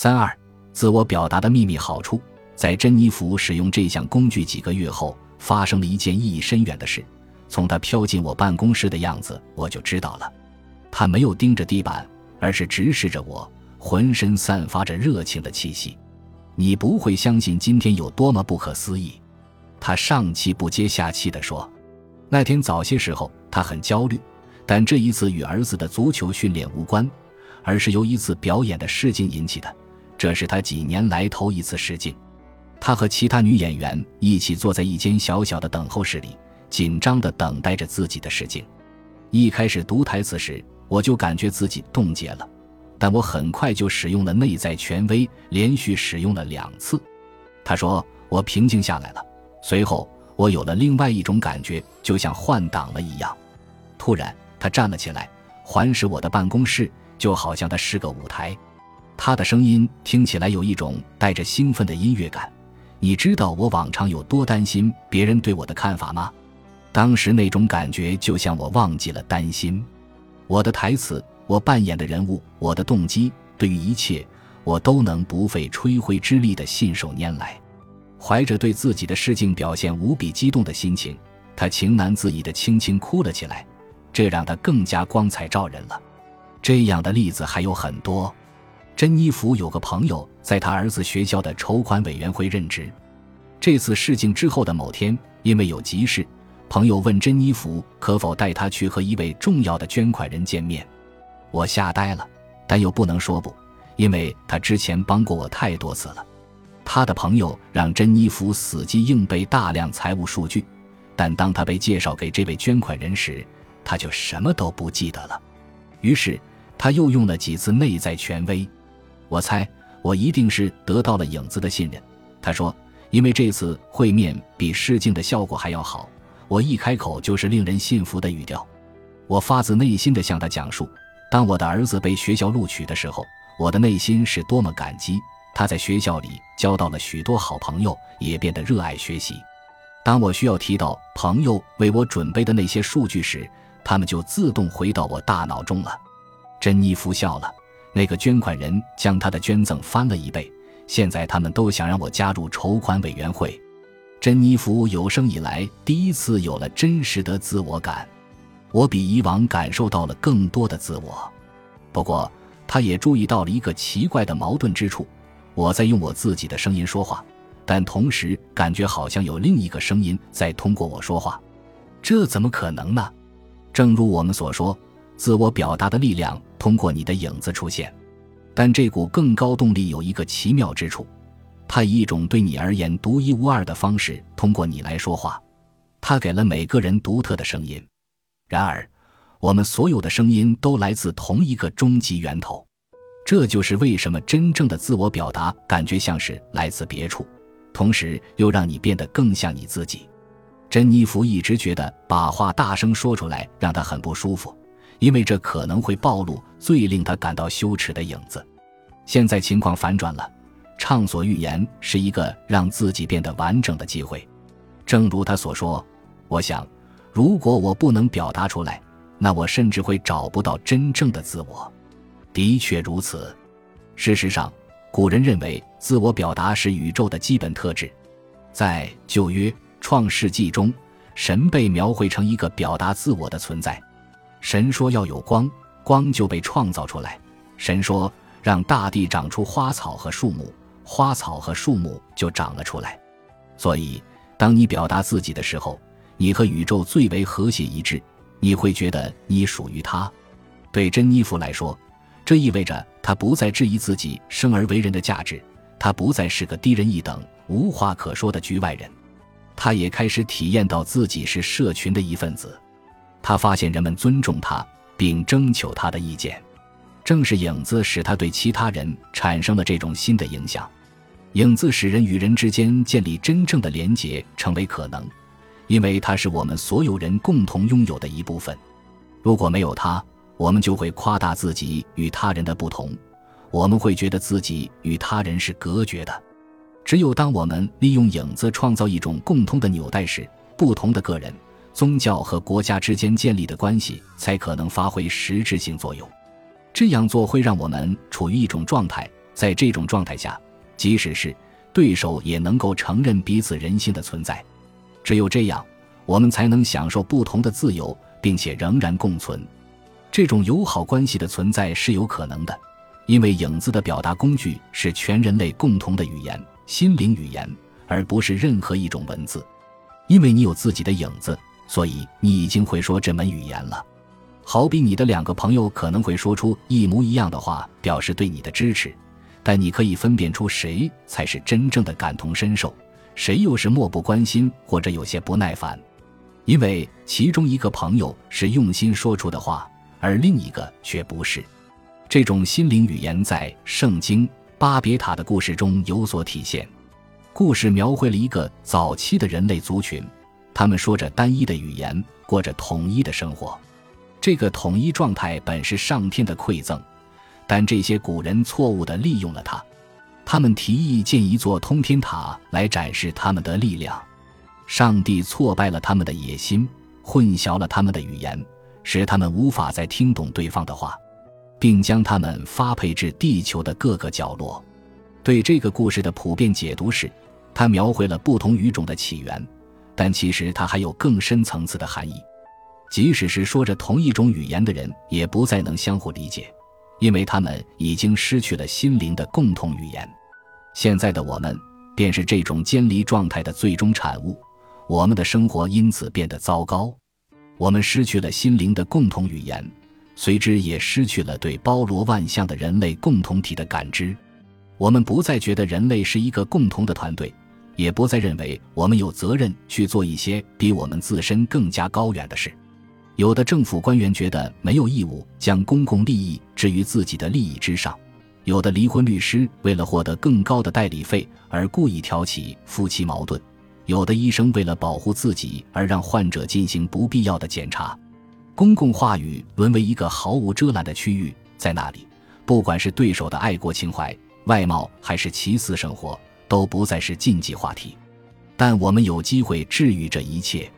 三二，自我表达的秘密好处，在珍妮弗使用这项工具几个月后，发生了一件意义深远的事。从她飘进我办公室的样子，我就知道了。她没有盯着地板，而是直视着我，浑身散发着热情的气息。你不会相信今天有多么不可思议。她上气不接下气地说：“那天早些时候，她很焦虑，但这一次与儿子的足球训练无关，而是由一次表演的试镜引起的。”这是他几年来头一次试镜，他和其他女演员一起坐在一间小小的等候室里，紧张地等待着自己的试镜。一开始读台词时，我就感觉自己冻结了，但我很快就使用了内在权威，连续使用了两次。他说我平静下来了。随后，我有了另外一种感觉，就像换挡了一样。突然，他站了起来，环视我的办公室，就好像他是个舞台。他的声音听起来有一种带着兴奋的音乐感。你知道我往常有多担心别人对我的看法吗？当时那种感觉就像我忘记了担心。我的台词，我扮演的人物，我的动机，对于一切，我都能不费吹灰之力的信手拈来。怀着对自己的试镜表现无比激动的心情，他情难自已的轻轻哭了起来，这让他更加光彩照人了。这样的例子还有很多。珍妮弗有个朋友在他儿子学校的筹款委员会任职。这次事情之后的某天，因为有急事，朋友问珍妮弗可否带他去和一位重要的捐款人见面。我吓呆了，但又不能说不，因为他之前帮过我太多次了。他的朋友让珍妮弗死记硬背大量财务数据，但当他被介绍给这位捐款人时，他就什么都不记得了。于是他又用了几次内在权威。我猜，我一定是得到了影子的信任。他说：“因为这次会面比试镜的效果还要好，我一开口就是令人信服的语调。”我发自内心的向他讲述，当我的儿子被学校录取的时候，我的内心是多么感激。他在学校里交到了许多好朋友，也变得热爱学习。当我需要提到朋友为我准备的那些数据时，他们就自动回到我大脑中了。珍妮弗笑了。那个捐款人将他的捐赠翻了一倍，现在他们都想让我加入筹款委员会。珍妮弗有生以来第一次有了真实的自我感，我比以往感受到了更多的自我。不过，他也注意到了一个奇怪的矛盾之处：我在用我自己的声音说话，但同时感觉好像有另一个声音在通过我说话。这怎么可能呢？正如我们所说。自我表达的力量通过你的影子出现，但这股更高动力有一个奇妙之处，它以一种对你而言独一无二的方式通过你来说话，它给了每个人独特的声音。然而，我们所有的声音都来自同一个终极源头，这就是为什么真正的自我表达感觉像是来自别处，同时又让你变得更像你自己。珍妮弗一直觉得把话大声说出来让她很不舒服。因为这可能会暴露最令他感到羞耻的影子。现在情况反转了，畅所欲言是一个让自己变得完整的机会。正如他所说，我想，如果我不能表达出来，那我甚至会找不到真正的自我。的确如此。事实上，古人认为自我表达是宇宙的基本特质。在旧约创世纪中，神被描绘成一个表达自我的存在。神说要有光，光就被创造出来。神说让大地长出花草和树木，花草和树木就长了出来。所以，当你表达自己的时候，你和宇宙最为和谐一致。你会觉得你属于他。对珍妮弗来说，这意味着她不再质疑自己生而为人的价值，她不再是个低人一等、无话可说的局外人。她也开始体验到自己是社群的一份子。他发现人们尊重他，并征求他的意见。正是影子使他对其他人产生了这种新的影响。影子使人与人之间建立真正的连结成为可能，因为它是我们所有人共同拥有的一部分。如果没有它，我们就会夸大自己与他人的不同，我们会觉得自己与他人是隔绝的。只有当我们利用影子创造一种共通的纽带时，不同的个人。宗教和国家之间建立的关系才可能发挥实质性作用。这样做会让我们处于一种状态，在这种状态下，即使是对手也能够承认彼此人性的存在。只有这样，我们才能享受不同的自由，并且仍然共存。这种友好关系的存在是有可能的，因为影子的表达工具是全人类共同的语言——心灵语言，而不是任何一种文字。因为你有自己的影子，所以你已经会说这门语言了。好比你的两个朋友可能会说出一模一样的话，表示对你的支持，但你可以分辨出谁才是真正的感同身受，谁又是漠不关心或者有些不耐烦，因为其中一个朋友是用心说出的话，而另一个却不是。这种心灵语言在《圣经·巴别塔》的故事中有所体现。故事描绘了一个早期的人类族群，他们说着单一的语言，过着统一的生活。这个统一状态本是上天的馈赠，但这些古人错误地利用了它。他们提议建一座通天塔来展示他们的力量。上帝挫败了他们的野心，混淆了他们的语言，使他们无法再听懂对方的话，并将他们发配至地球的各个角落。对这个故事的普遍解读是，它描绘了不同语种的起源，但其实它还有更深层次的含义。即使是说着同一种语言的人，也不再能相互理解，因为他们已经失去了心灵的共同语言。现在的我们，便是这种监离状态的最终产物。我们的生活因此变得糟糕。我们失去了心灵的共同语言，随之也失去了对包罗万象的人类共同体的感知。我们不再觉得人类是一个共同的团队，也不再认为我们有责任去做一些比我们自身更加高远的事。有的政府官员觉得没有义务将公共利益置于自己的利益之上，有的离婚律师为了获得更高的代理费而故意挑起夫妻矛盾，有的医生为了保护自己而让患者进行不必要的检查，公共话语沦为一个毫无遮拦的区域，在那里，不管是对手的爱国情怀、外貌还是其私生活，都不再是禁忌话题。但我们有机会治愈这一切，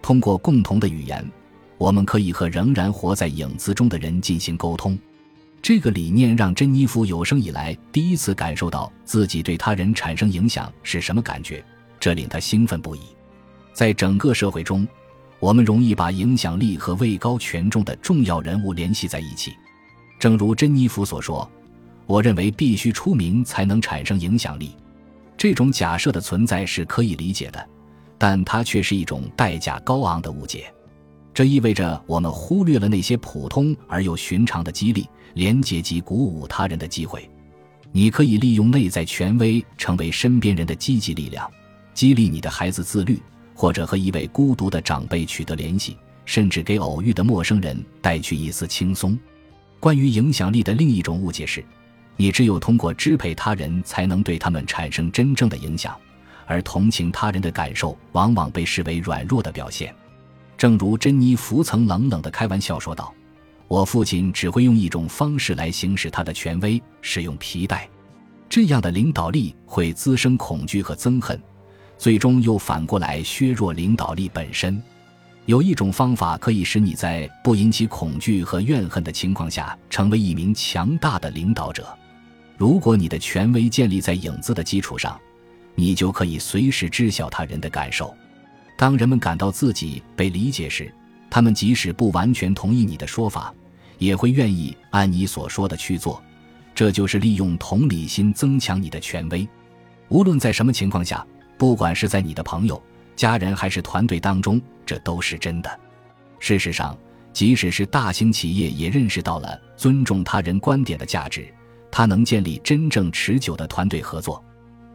通过共同的语言。我们可以和仍然活在影子中的人进行沟通，这个理念让珍妮弗有生以来第一次感受到自己对他人产生影响是什么感觉，这令他兴奋不已。在整个社会中，我们容易把影响力和位高权重的重要人物联系在一起。正如珍妮弗所说：“我认为必须出名才能产生影响力。”这种假设的存在是可以理解的，但它却是一种代价高昂的误解。这意味着我们忽略了那些普通而又寻常的激励、连接及鼓舞他人的机会。你可以利用内在权威成为身边人的积极力量，激励你的孩子自律，或者和一位孤独的长辈取得联系，甚至给偶遇的陌生人带去一丝轻松。关于影响力的另一种误解是，你只有通过支配他人才能对他们产生真正的影响，而同情他人的感受往往被视为软弱的表现。正如珍妮弗曾冷冷地开玩笑说道：“我父亲只会用一种方式来行使他的权威，使用皮带。这样的领导力会滋生恐惧和憎恨，最终又反过来削弱领导力本身。有一种方法可以使你在不引起恐惧和怨恨的情况下成为一名强大的领导者。如果你的权威建立在影子的基础上，你就可以随时知晓他人的感受。”当人们感到自己被理解时，他们即使不完全同意你的说法，也会愿意按你所说的去做。这就是利用同理心增强你的权威。无论在什么情况下，不管是在你的朋友、家人还是团队当中，这都是真的。事实上，即使是大型企业也认识到了尊重他人观点的价值，它能建立真正持久的团队合作。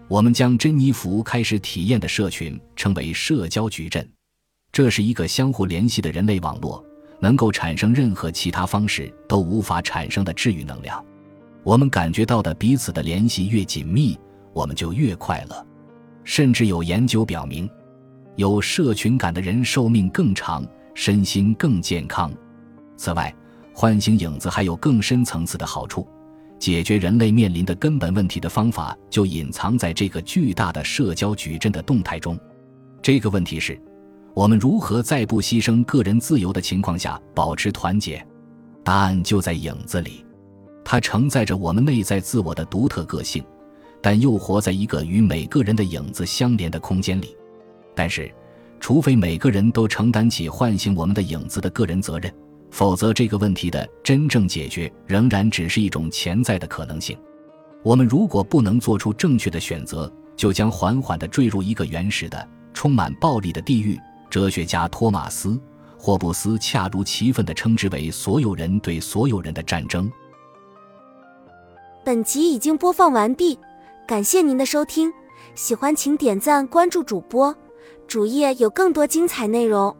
我们将珍妮弗开始体验的社群称为社交矩阵，这是一个相互联系的人类网络，能够产生任何其他方式都无法产生的治愈能量。我们感觉到的彼此的联系越紧密，我们就越快乐。甚至有研究表明，有社群感的人寿命更长，身心更健康。此外，唤醒影子还有更深层次的好处。解决人类面临的根本问题的方法，就隐藏在这个巨大的社交矩阵的动态中。这个问题是：我们如何在不牺牲个人自由的情况下保持团结？答案就在影子里。它承载着我们内在自我的独特个性，但又活在一个与每个人的影子相连的空间里。但是，除非每个人都承担起唤醒我们的影子的个人责任，否则这个问题的真正解决仍然只是一种潜在的可能性。我们如果不能做出正确的选择，就将缓缓地坠入一个原始的、充满暴力的地狱。哲学家托马斯·霍布斯恰如其分地称之为“所有人对所有人的战争”。本集已经播放完毕，感谢您的收听。喜欢请点赞关注主播，主页有更多精彩内容。